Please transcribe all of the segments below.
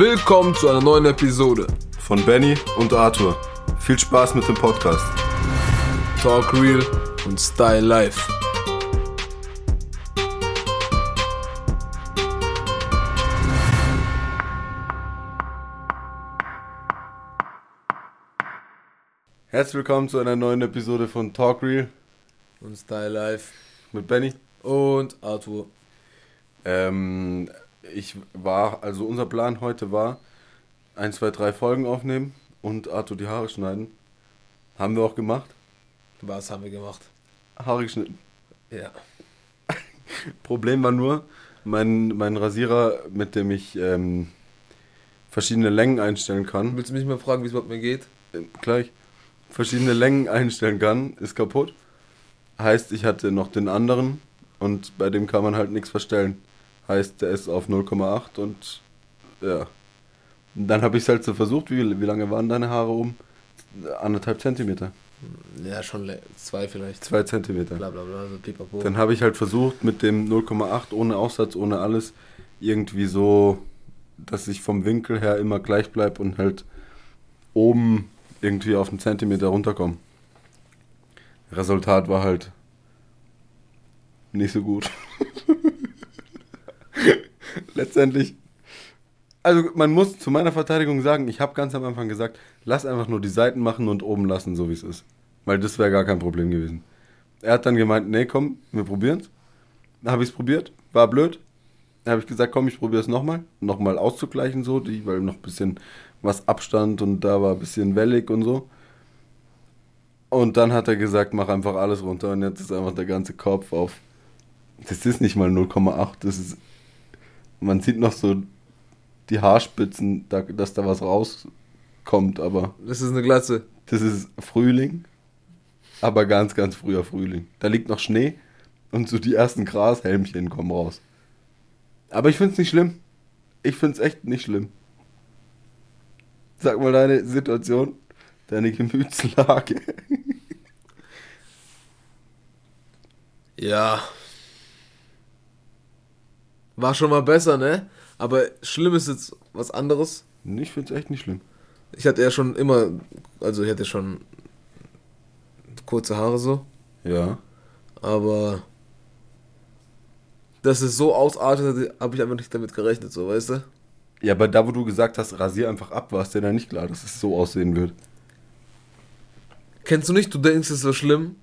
Willkommen zu einer neuen Episode von Benny und Arthur. Viel Spaß mit dem Podcast. Talk Real und Style Life. Herzlich willkommen zu einer neuen Episode von Talk Real und Style Life mit Benny und Arthur. Ähm, ich war, also unser Plan heute war, ein, zwei, drei Folgen aufnehmen und Arthur die Haare schneiden. Haben wir auch gemacht. Was haben wir gemacht? Haare geschnitten. Ja. Problem war nur, mein, mein Rasierer, mit dem ich ähm, verschiedene Längen einstellen kann. Willst du mich mal fragen, wie es überhaupt mir geht? Äh, gleich. Verschiedene Längen einstellen kann, ist kaputt. Heißt, ich hatte noch den anderen und bei dem kann man halt nichts verstellen. Heißt, der ist auf 0,8 und ja. Und dann habe ich es halt so versucht. Wie, wie lange waren deine Haare um? Anderthalb Zentimeter. Ja, schon zwei vielleicht. Zwei Zentimeter. Bla bla bla, so pipapo. Dann habe ich halt versucht, mit dem 0,8 ohne Aussatz, ohne alles, irgendwie so, dass ich vom Winkel her immer gleich bleibe und halt oben irgendwie auf einen Zentimeter runterkomme. Resultat war halt nicht so gut. Letztendlich, also man muss zu meiner Verteidigung sagen, ich habe ganz am Anfang gesagt, lass einfach nur die Seiten machen und oben lassen, so wie es ist. Weil das wäre gar kein Problem gewesen. Er hat dann gemeint, nee, komm, wir probieren es. Dann habe ich es probiert, war blöd. Dann habe ich gesagt, komm, ich probiere es nochmal. Nochmal auszugleichen, so, die, weil noch ein bisschen was Abstand und da war ein bisschen wellig und so. Und dann hat er gesagt, mach einfach alles runter und jetzt ist einfach der ganze Kopf auf. Das ist nicht mal 0,8, das ist. Man sieht noch so die Haarspitzen, da, dass da was rauskommt, aber. Das ist eine Glatze. Das ist Frühling, aber ganz, ganz früher Frühling. Da liegt noch Schnee und so die ersten Grashelmchen kommen raus. Aber ich find's nicht schlimm. Ich find's echt nicht schlimm. Sag mal deine Situation, deine Gemütslage. ja. War schon mal besser, ne? Aber schlimm ist jetzt was anderes. Ich find's echt nicht schlimm. Ich hatte ja schon immer, also ich hatte schon kurze Haare so. Ja. Aber dass es so ausartet, habe ich einfach nicht damit gerechnet, so, weißt du? Ja, aber da, wo du gesagt hast, rasier einfach ab, war es dir dann nicht klar, dass es so aussehen wird. Kennst du nicht, du denkst, es ist so schlimm.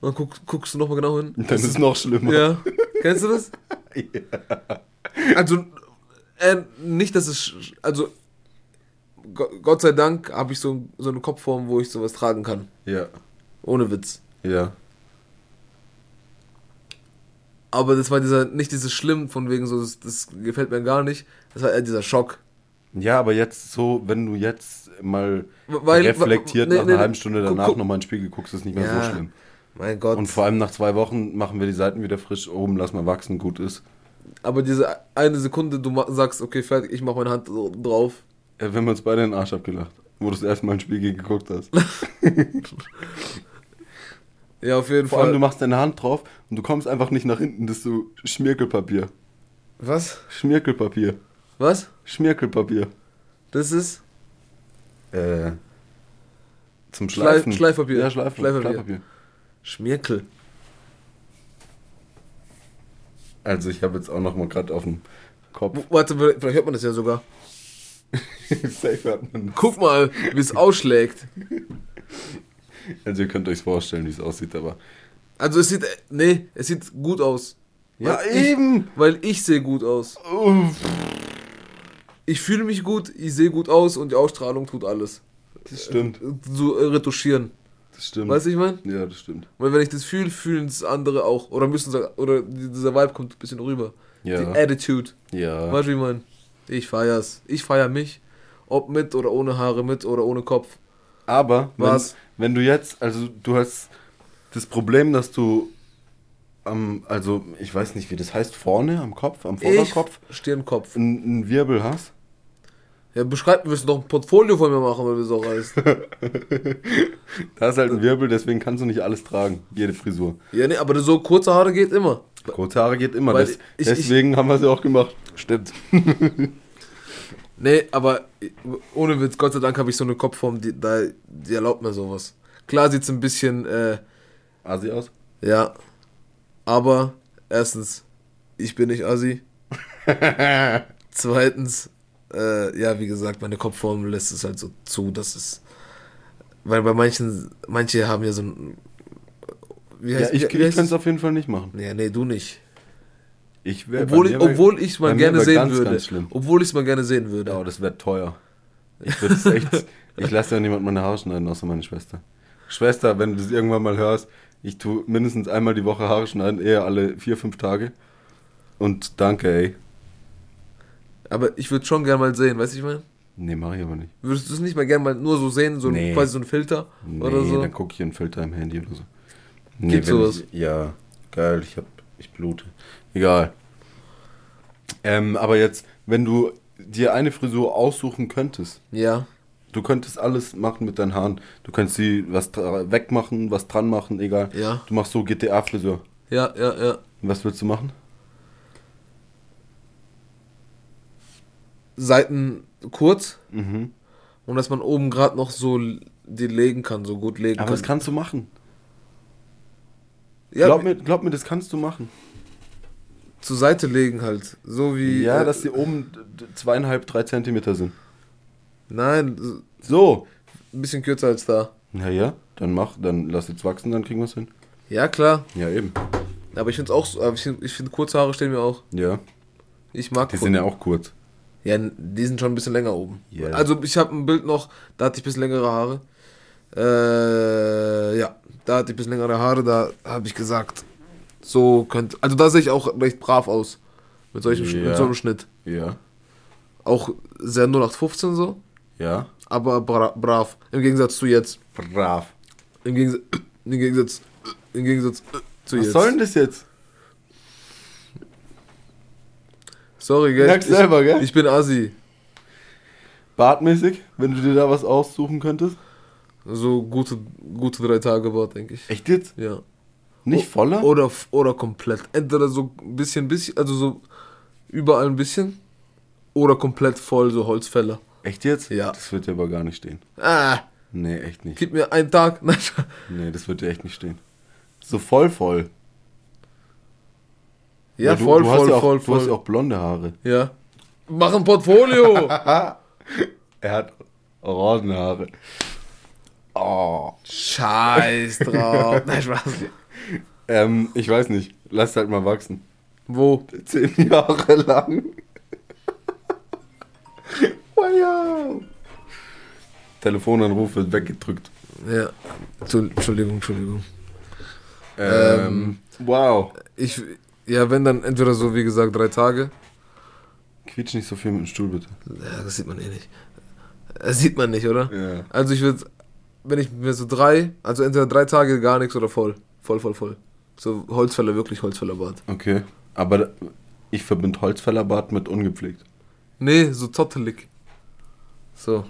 Und dann guck, guckst du nochmal genau hin. Dann ist es noch schlimmer. Ja. Kennst du das? Also, äh, nicht, dass es. Also, Gott sei Dank habe ich so, so eine Kopfform, wo ich sowas tragen kann. Ja. Ohne Witz. Ja. Aber das war dieser, nicht dieses Schlimm, von wegen so, das, das gefällt mir gar nicht. Das war eher dieser Schock. Ja, aber jetzt so, wenn du jetzt mal Weil, reflektiert nee, nach einer nee, halben Stunde danach nochmal in den Spiegel guckst, ist nicht mehr ja, so schlimm. Mein Gott. Und vor allem nach zwei Wochen machen wir die Seiten wieder frisch oben, lass mal wachsen, gut ist. Aber diese eine Sekunde, du sagst, okay, fertig, ich mach meine Hand drauf. Ja, wir haben uns beide in den Arsch abgelacht, wo du das erste Mal in den Spiegel geguckt hast. ja, auf jeden vor Fall. Vor allem, du machst deine Hand drauf und du kommst einfach nicht nach hinten, das ist so Schmirkelpapier. Was? Schmirkelpapier. Was? Schmirkelpapier. Das ist? Äh. Zum Schleifen. Schleif Schleifpapier. Ja, Schleif Schleifpapier. Schleifpapier. Schmirkel. Also ich habe jetzt auch noch mal gerade auf dem Kopf. Warte, vielleicht hört man das ja sogar. Safe hört man das. Guck mal, wie es ausschlägt. Also ihr könnt euch vorstellen, wie es aussieht, aber. Also es sieht, nee, es sieht gut aus. Ja, eben. Ich, weil ich sehe gut aus. Uff. Ich fühle mich gut, ich sehe gut aus und die Ausstrahlung tut alles. Das stimmt. So äh, retuschieren. Das stimmt. Weißt du, ich meine? Ja, das stimmt. Weil wenn ich das fühle, fühlen es andere auch. Oder müssen sie, oder dieser Vibe kommt ein bisschen rüber. Ja. Die Attitude. Ja. Weißt du, wie ich meine? Ich feier's. Ich feier mich. Ob mit oder ohne Haare, mit oder ohne Kopf. Aber, Was? Wenn, wenn du jetzt, also du hast das Problem, dass du am, also ich weiß nicht, wie das heißt, vorne am Kopf, am Vorderkopf. Ich Stirnkopf. Einen Wirbel hast. Ja, beschreib, wir müssen doch ein Portfolio von mir machen, weil das auch heißt. da ist halt ein Wirbel, deswegen kannst du nicht alles tragen, jede Frisur. Ja, nee, aber so kurze Haare geht immer. Kurze Haare geht immer, das, ich, deswegen ich, haben wir sie auch gemacht. Stimmt. Nee, aber ohne Witz, Gott sei Dank habe ich so eine Kopfform, die, da, die erlaubt mir sowas. Klar sieht es ein bisschen, äh, Asi aus? ja, aber erstens, ich bin nicht Assi. Zweitens, äh, ja, wie gesagt, meine Kopfform lässt es halt so zu, dass es, weil bei manchen, manche haben ja so ein, wie Ja, heißt, ich, wie, ich kann heißt es auf jeden Fall nicht machen. Ja, nee, du nicht. Ich wär, Obwohl, ich, obwohl ich es mal gerne sehen ganz, würde. Ganz. Obwohl ich es mal gerne sehen würde. Ja, aber das wäre teuer. Ich würde es echt. ich lasse ja niemand meine Haare schneiden, außer meine Schwester. Schwester, wenn du das irgendwann mal hörst, ich tue mindestens einmal die Woche Haare schneiden, eher alle vier, fünf Tage. Und danke, ey. Aber ich würde schon gerne mal sehen, weißt du, ich meine? Nee, mache ich aber nicht. Würdest du es nicht mal gerne mal nur so sehen, so Nee. quasi so ein Filter Nee, oder so? dann gucke ich einen Filter im Handy oder so. Gibt's wenn sowas? Ich, ja, geil, ich hab, ich blute. Egal. Ähm, aber jetzt, wenn du dir eine Frisur aussuchen könntest, Ja. du könntest alles machen mit deinen Haaren. Du könntest sie was wegmachen, was dran machen, egal. Ja. Du machst so GTA-Frisur. Ja, ja, ja. Was willst du machen? Seiten kurz Mhm. und dass man oben gerade noch so die legen kann, so gut legen Aber kann. das kannst du machen. ja, glaub, mir, glaub mir, das kannst du machen. zur Seite legen halt. So wie. Ja, äh, dass die oben zweieinhalb, drei Zentimeter sind. Nein, so- ein bisschen kürzer als da. Na ja, dann mach, dann lass jetzt wachsen, dann kriegen wir es hin. Ja, klar. Ja, eben. Aber ich finde auch, aber ich finde, find, kurze Haare stehen mir auch. Ja. Ich mag Die sind ja auch kurz. Ja, die sind schon ein bisschen länger oben. Ja. Also ich habe ein Bild noch, da hatte ich ein bisschen längere Haare. Äh, ja, da hatte ich ein bisschen längere Haare, da habe ich gesagt, so könnte. Also da sehe ich auch recht brav aus. Mit, solchem, Ja. mit so einem Schnitt. Ja. Auch sehr 0815 so, Ja. aber bra brav. Im Gegensatz zu jetzt. Brav. Im Gegensatz, im Gegensatz, im Gegensatz zu Was jetzt. soll denn das jetzt? Sorry, gell? Merkst ich, selber, gell? Ich bin Assi. Bartmäßig, wenn du dir da was aussuchen könntest? So gute, gute drei Tage Bart, denke ich. Echt jetzt? Ja. Nicht voller? Oder, oder komplett. Entweder so ein bisschen, bisschen, also so überall ein bisschen. Oder komplett voll, so Holzfäller. Echt jetzt? Ja. Das wird dir aber gar nicht stehen. Ah, Nee, echt nicht. gib mir einen Tag. Nein, Nee, das wird dir echt nicht stehen. So voll, voll. Ja, du, voll, du voll, ja auch, voll, Du hast ja voll. auch blonde Haare. Ja. Mach ein Portfolio. Er hat orange Haare. Oh. Scheiß drauf. Nein, Spaß. Ähm, ich weiß nicht. Lass halt mal wachsen. Wo? Zehn Jahre lang. wow. Telefonanruf wird weggedrückt. Ja. Entschuld- Entschuldigung, Entschuldigung. Ähm, wow. Ich, ja, wenn dann entweder so, wie gesagt, drei Tage. Quietsch nicht so viel mit dem Stuhl, bitte. Ja, das sieht man eh nicht. Das sieht man nicht, oder? Ja. Also ich würde, wenn ich mir so drei, also entweder drei Tage gar nichts oder voll. Voll, voll, voll. So Holzfäller, wirklich Holzfällerbart. Okay. Aber ich verbinde Holzfällerbart mit ungepflegt. Nee, so zottelig. So.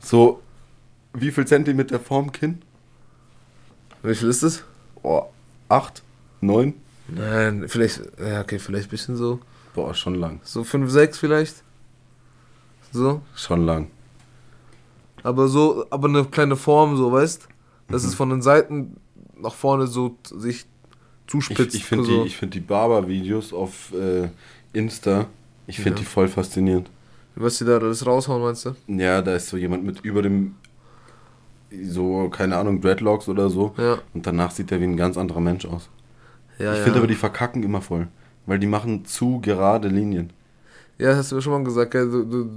So, wie viel Zentimeter vorm Kinn? Wie viel ist das? Oh, acht? Neun? Nein, vielleicht, ja, okay, vielleicht ein bisschen so. Boah, schon lang. So fünf, sechs vielleicht. So. Schon lang. Aber so, aber eine kleine Form, so, weißt? Dass Mhm. es von den Seiten nach vorne so sich Ich, zuspitzt. ich finde so. die, ich find die Barber-Videos auf äh, Insta, ich finde Ja. die voll faszinierend. Was die da alles raushauen, meinst du? Ja, da ist so jemand mit über dem, so, keine Ahnung, Dreadlocks oder so. Ja. Und danach sieht er wie ein ganz anderer Mensch aus. Ja, ich ja. finde aber, die verkacken immer voll. Weil die machen zu gerade Linien. Ja, hast du mir schon mal gesagt, gell? Du, du,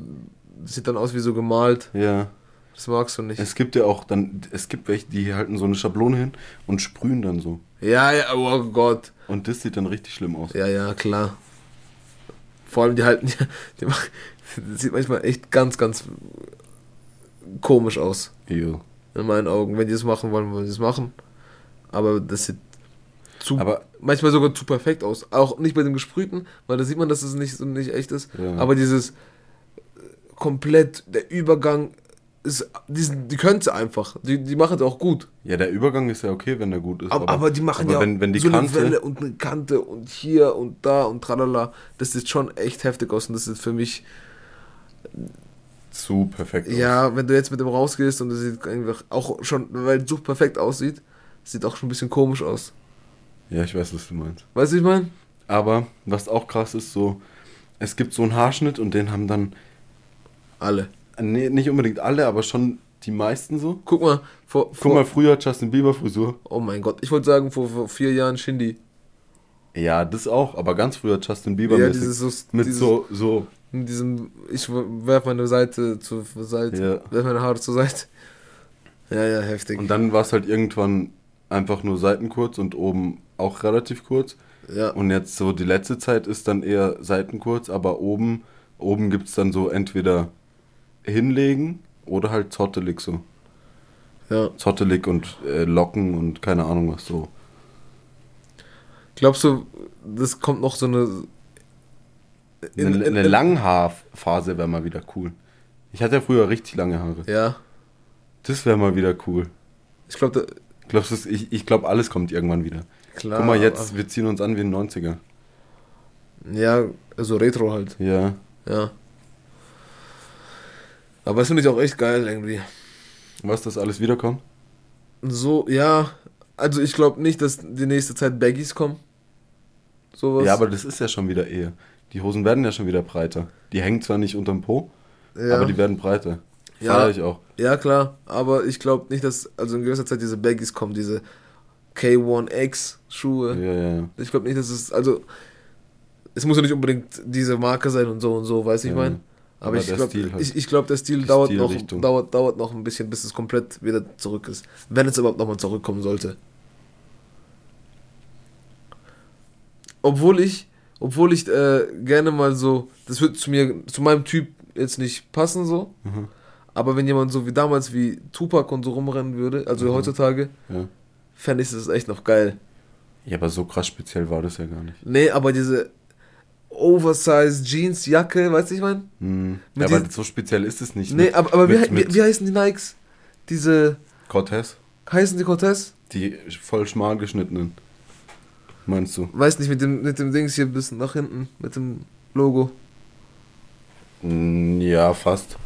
das sieht dann aus wie so gemalt. Ja. Das magst du nicht. Es gibt ja auch dann, es gibt welche, die halten so eine Schablone hin und sprühen dann so. Ja, ja, oh Gott. Und das sieht dann richtig schlimm aus. Ja, ja, klar. Vor allem die halten, die, die machen, das sieht manchmal echt ganz, ganz komisch aus. Ew. In meinen Augen. Wenn die es machen wollen, wollen sie es machen. Aber das sieht zu, Aber- manchmal sogar zu perfekt aus. Auch nicht bei dem Gesprühten, weil da sieht man, dass es nicht, so nicht echt ist. Ja. Aber dieses äh, komplett, der Übergang ist, diesen, die können es einfach. Die, die machen es auch gut. Ja, der Übergang ist ja okay, wenn der gut ist. Aber, aber die machen aber ja wenn, wenn die so Kante, eine Welle und eine Kante und hier und da und tralala. Das sieht schon echt heftig aus und das ist für mich zu perfekt aus. Ja, wenn du jetzt mit dem rausgehst und es sieht einfach auch schon, weil es so perfekt aussieht, sieht auch schon ein bisschen komisch aus. Ja, ich weiß, was du meinst. Weißt du, ich meine? Aber was auch krass ist, so, es gibt so einen Haarschnitt und den haben dann, Alle. nee, nicht unbedingt alle, aber schon die meisten so. Guck mal, vor, Guck vor mal, früher Justin Bieber Frisur. oh mein Gott, ich wollte sagen, vor, vor vier Jahren Shindy. Ja, das auch, aber ganz früher Justin Bieber Ja, dieses so, mit dieses, so, so, in diesem, ich werf meine Seite zur Seite, Ja. werf meine Haare zur Seite. Ja, ja, heftig. und dann war es halt irgendwann einfach nur seitenkurz und oben auch relativ kurz. ja, Und jetzt so die letzte Zeit ist dann eher seitenkurz, aber oben, oben gibt es dann so entweder hinlegen oder halt zottelig so. ja. Zottelig und äh, Locken und keine Ahnung was so. Glaubst du, das kommt noch so eine. in- eine in- eine in- Langhaarphase wäre mal wieder cool. Ich hatte ja früher richtig lange Haare. Ja, Das wäre mal wieder cool. ich glaube, Glaubst du, ich, ich glaube, alles kommt irgendwann wieder. Klar. Guck mal, jetzt, wir ziehen uns an wie in den 90er. aber- Ja, so Retro halt. Ja. Ja. Aber das finde ich auch echt geil irgendwie. Was, das alles wiederkommt? So, ja. Also ich glaube nicht, dass die nächste Zeit Baggies kommen. Sowas. Ja, aber das ist ja schon wieder eher. Die Hosen werden ja schon wieder breiter. Die hängen zwar nicht unterm Po, ja. aber die werden breiter. Ja. Feier ich auch. ja, klar. Aber ich glaube nicht, dass also in gewisser Zeit diese Baggies kommen, diese K1X Schuhe. Ja, ja. Ich glaube nicht, dass es, also, es muss ja nicht unbedingt diese Marke sein und so und so, weiß ich Ja. mein. Aber, Aber ich glaube, halt. ich, ich glaub, der Stil dauert noch, dauert, dauert noch ein bisschen, bis es komplett wieder zurück ist. Wenn es überhaupt nochmal zurückkommen sollte. Obwohl ich, obwohl ich äh, gerne mal so, das wird zu mir, zu meinem Typ jetzt nicht passen so. Mhm. Aber wenn jemand so wie damals wie Tupac und so rumrennen würde, also Mhm. heutzutage, ja. Fände ich das echt noch geil. Ja, aber so krass speziell war das ja gar nicht. Nee, aber diese Oversize Jeans Jacke, weißt du, ich mein? Hm. Mit Ja, aber so speziell ist es nicht. Nee, ne? aber, aber wie, Mit- wie, mit- wie heißen die Nikes? Diese, Cortez, heißen die Cortez? die voll schmal geschnittenen. Meinst du? Weiß nicht, mit dem, mit dem Dings hier ein bisschen nach hinten, mit dem Logo. Hm, Ja, fast.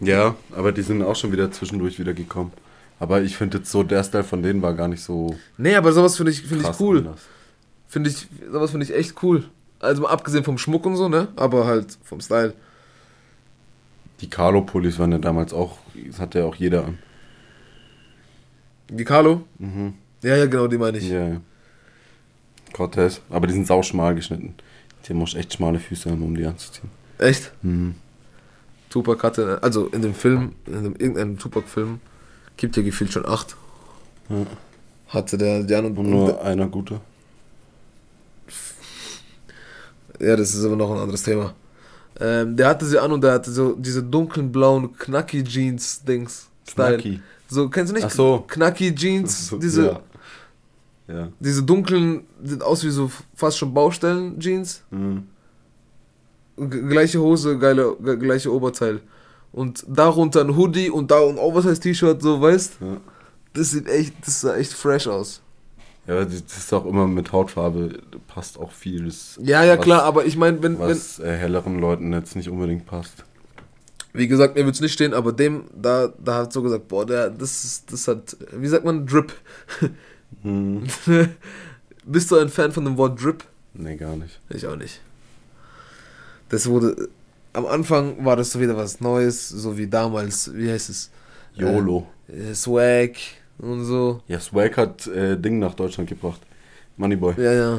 Ja, aber die sind auch schon wieder zwischendurch wieder gekommen. Aber ich finde jetzt so, der Style von denen war gar nicht so Nee, aber sowas finde ich, krass ich cool. Finde ich, sowas finde ich echt cool. Also mal abgesehen vom Schmuck und so, ne? Aber halt vom Style. Die Carlo-Pullis waren ja damals auch, das hatte ja auch jeder an. Die Carlo? Mhm. Ja, ja, genau, die meine ich. Ja, ja. Cortez, aber die sind sau schmal geschnitten. Die muss echt schmale Füße haben, um die anzuziehen. Echt? Mhm. Tupac hatte, also in dem Film, in dem, irgendeinem Tupac-Film, gibt ja gefühlt schon acht. Ja. Hatte der Jan und, Und nur einer gute. Ja, das ist aber noch ein anderes Thema. Ähm, der hatte sie an und der hatte so diese dunklen blauen Knacki Jeans Dings Style. Knacki. So kennst du nicht? Ach so. Knacki Jeans, So, diese Ja. ja. diese dunklen sieht aus wie so fast schon Baustellen Jeans. Mhm. Gleiche Hose, geile ge gleiche Oberteil. Und darunter ein Hoodie und da ein Oversize T-Shirt, so weißt? Ja. Das sieht echt, das sah echt fresh aus. Ja, das ist auch immer mit Hautfarbe, passt auch viel. Das, Ja, ja was, klar, aber ich meine, wenn, wenn Was äh, helleren Leuten jetzt nicht unbedingt passt. Wie gesagt, mir wird's nicht stehen, aber dem, da, da hat so gesagt, boah, der, das ist, das hat, wie sagt man, Drip. Hm. Bist du ein Fan von dem Wort Drip? Nee, gar nicht. Ich auch nicht. Das wurde, am Anfang war das so wieder was Neues, so wie damals, wie heißt es? YOLO. Äh, Swag und so. Ja, Swag hat äh, Ding nach Deutschland gebracht. Moneyboy. Ja, ja.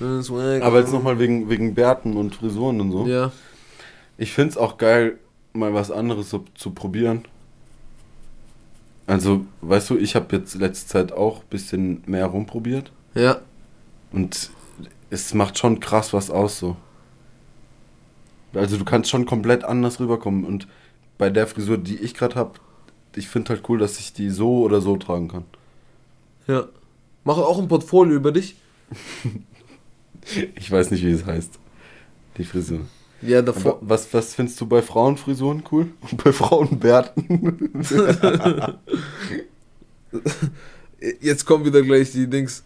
Äh, Swag. Aber jetzt nochmal wegen, wegen Bärten und Frisuren und so. Ja. Ich find's auch geil, mal was anderes so, zu probieren. Also, weißt du, ich habe jetzt letzte Zeit auch ein bisschen mehr rumprobiert. Ja. Und es macht schon krass was aus so. Also du kannst schon komplett anders rüberkommen. Und bei der Frisur, die ich gerade habe, ich finde halt cool, dass ich die so oder so tragen kann. Ja. Mache auch ein Portfolio über dich. Ich weiß nicht, wie es heißt. Die Frisur. Ja, Aber davor. was, was findest du bei Frauenfrisuren cool? Und bei Frauenbärten? Jetzt kommen wieder gleich die Dings.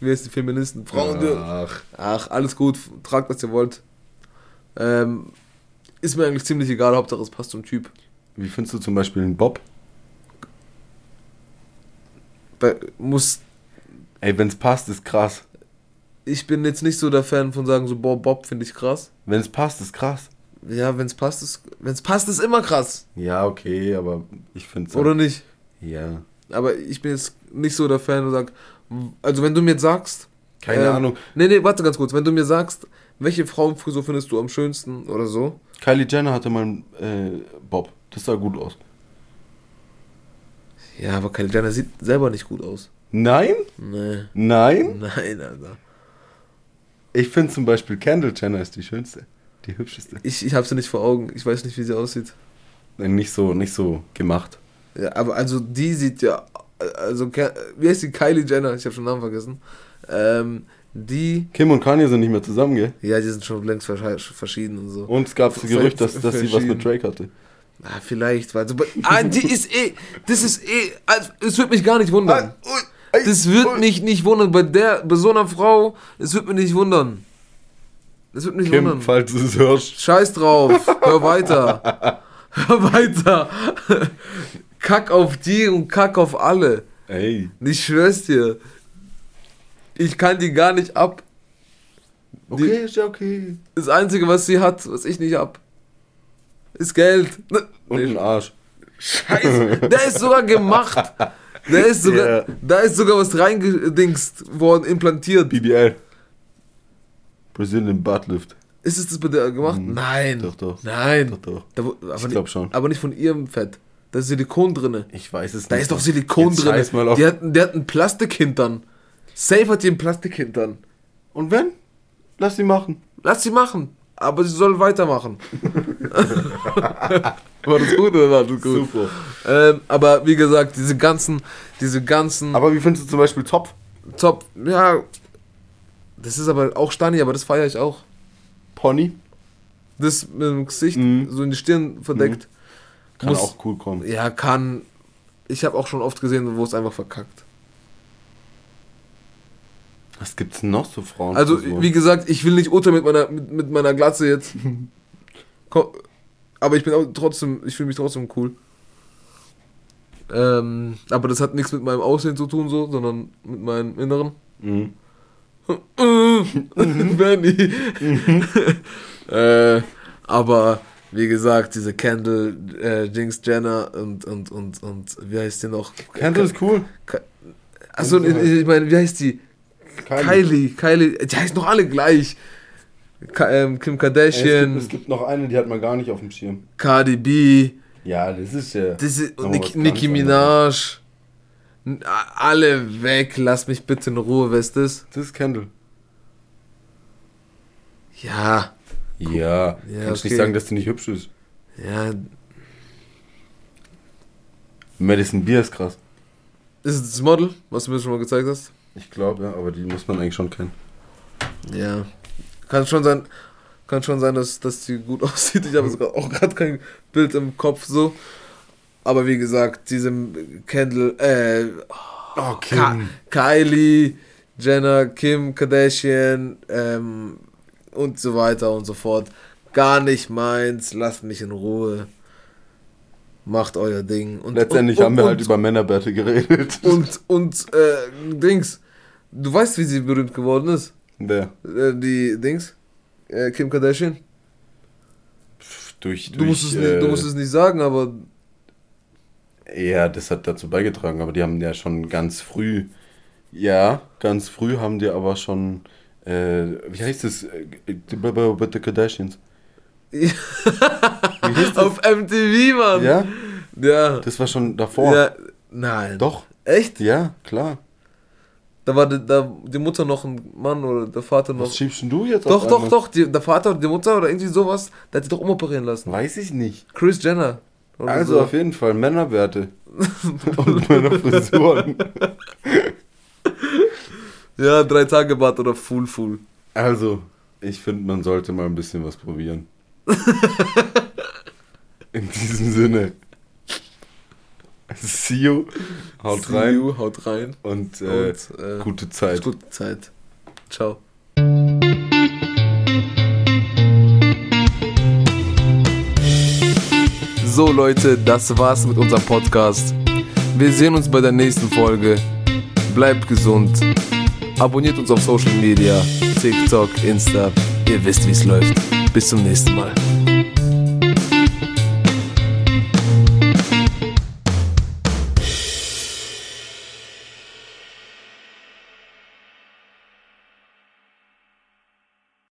Wie heißt die Feministen? Frauen, Ach. Ach, alles gut, tragt was ihr wollt. Ähm, ist mir eigentlich ziemlich egal, Hauptsache es passt zum Typ. Wie findest du zum Beispiel einen Bob? Bei, muss, Ey, wenn's passt, ist krass. ich bin jetzt nicht so der Fan von sagen, so, boah, Bob finde ich krass. Wenn's passt, ist krass. Ja, wenn es passt, ist, wenn's passt, ist immer krass. Ja, okay, aber ich find's. Oder nicht? Ja. Aber ich bin jetzt nicht so der Fan und sag, also wenn du mir jetzt sagst, Keine ähm, Ahnung. Nee, nee, warte ganz kurz. Wenn du mir sagst, welche Frauenfrisur findest du am schönsten oder so, Kylie Jenner hatte mal einen äh, Bob. Das sah gut aus. Ja, aber Kylie Jenner sieht selber nicht gut aus. Nein? Nee. Nein? Nein, Alter. Ich finde zum Beispiel Kendall Jenner ist die schönste. Die hübscheste. Ich, ich hab sie nicht vor Augen. Ich weiß nicht, wie sie aussieht. Äh, Nicht so, nicht so gemacht. Ja, aber also die sieht ja. Also, wie heißt die? Kylie Jenner? Ich habe schon den Namen vergessen. Ähm, die. Kim und Kanye sind nicht mehr zusammen, gell? Ja, die sind schon längst verschi- verschieden und so. Und es gab das Gerücht, dass, dass sie was mit. Drake hatte. Ah, vielleicht, weil. Ah, die ist eh. Das ist eh. Also, es wird mich gar nicht wundern. Das wird mich nicht wundern. Bei der, bei so einer Frau, es wird mich nicht wundern. Es wird mich Kim, wundern. falls du es hörst. Scheiß drauf. Hör weiter. Hör weiter. Kack auf die und kack auf alle. Ey. Ich schwör's dir. Ich kann die gar nicht ab. Okay, ist ja okay. Das Einzige, was sie hat, was ich nicht hab, ist Geld. Und ein Arsch. Scheiße. Der ist sogar gemacht. Der ist sogar, Ja. da ist sogar was reingedingst worden, implantiert. BBL. Brazilian Buttlift. Ist es das bei der gemacht? Nein. Mhm. Doch, doch. Nein. Doch, doch. Da, aber Ich nicht- glaub schon. Aber nicht von ihrem Fett. Da ist Silikon drinne. Ich weiß es Da nicht. ist doch Silikon Jetzt drin. mal auf. Die hat, der hat einen Plastikhintern. Safe hat die einen Plastikhintern. Und wenn? Lass sie machen. Lass sie machen. Aber sie soll weitermachen. war das gut oder war das gut? Super. Ähm, aber wie gesagt, diese ganzen, diese ganzen Aber wie findest du zum Beispiel Zopf? Top, ja, das ist aber auch Stani, aber das feiere ich auch. Pony? Das mit dem Gesicht Mhm. so in die Stirn verdeckt. Kann Muss- auch cool kommen. Ja, kann. Ich habe auch schon oft gesehen, wo es einfach verkackt. Was gibt's denn noch so Frauen? Also, wie gesagt, ich will nicht urteilen mit meiner, mit, mit meiner Glatze jetzt. Aber ich bin auch trotzdem, ich fühle mich trotzdem cool. Ähm, aber das hat nichts mit meinem Aussehen zu tun, so, sondern mit meinem Inneren. Mhm. Benny. äh, aber wie gesagt, diese Kendall, äh, Jinx Jenner und, und, und, und wie heißt die noch? Kendall ist cool. Achso, ich, ich meine, wie heißt die? Kylie. Kylie. Die heißen doch alle gleich. Ka ähm, Kim Ey, Es gibt, Kardashian, es gibt noch eine, die hat man gar nicht auf dem Schirm. Cardi B, Ja, das ist ja. das ist, Nicki, Nicki anderes. Minaj. N- Alle weg, lass mich bitte in Ruhe, wer ist das? Das ist Kendall. Ja, Ja, Ja, kannst okay. nicht sagen, dass die nicht hübsch ist. ja. Madison Beer ist krass. Ist es das Model, was du mir schon mal gezeigt hast? Ich glaube, ja, aber die muss man eigentlich schon kennen. Ja. Kann schon sein, kann schon sein, dass, dass die gut aussieht. Ich habe sogar auch gerade kein Bild im Kopf so. Aber wie gesagt, diesem Kendall, äh, Oh, Ka Kylie, Jenner, Kim Kardashian ähm, und so weiter und so fort. Gar nicht meins, lasst mich in Ruhe. Macht euer Ding. Und, Letztendlich und, haben wir und, halt über Männerbärte geredet. Und, und, äh, Dings. Du weißt, wie sie berühmt geworden ist? Wer? Äh, die Dings? Äh, Kim Kardashian? Pff, Durch, Du, durch, musst es äh, nicht, du musst es nicht sagen, aber Ja, das hat dazu beigetragen, aber die haben ja schon ganz früh, ja, ganz früh haben die aber schon, äh, wie heißt es, äh, the Kardashians. Hieß das? auf MTV, Mann. Ja, Ja. das war schon davor. ja. Nein. Doch, Echt? ja, klar. Da war die, da, die Mutter noch ein Mann oder der Vater noch. Was schiebst denn du jetzt Doch, auf doch, einmal? doch. Die, der Vater oder die Mutter oder irgendwie sowas, der hat sich doch umoperieren lassen. Weiß ich nicht. Chris Jenner. Also so. auf jeden Fall Männerbärte. Und meine Frisuren. Ja, drei Tage Bad oder Full Full. Also, ich finde, man sollte mal ein bisschen was probieren. In diesem Sinne. See you. Haut See rein. you, haut rein. Und, äh, Und äh, gute Zeit. gute Zeit. Ciao. So Leute, das war's mit unserem Podcast. Wir sehen uns bei der nächsten Folge. Bleibt gesund. Abonniert uns auf Social Media, TikTok, Insta. Ihr wisst, wie es läuft. Bis zum nächsten Mal.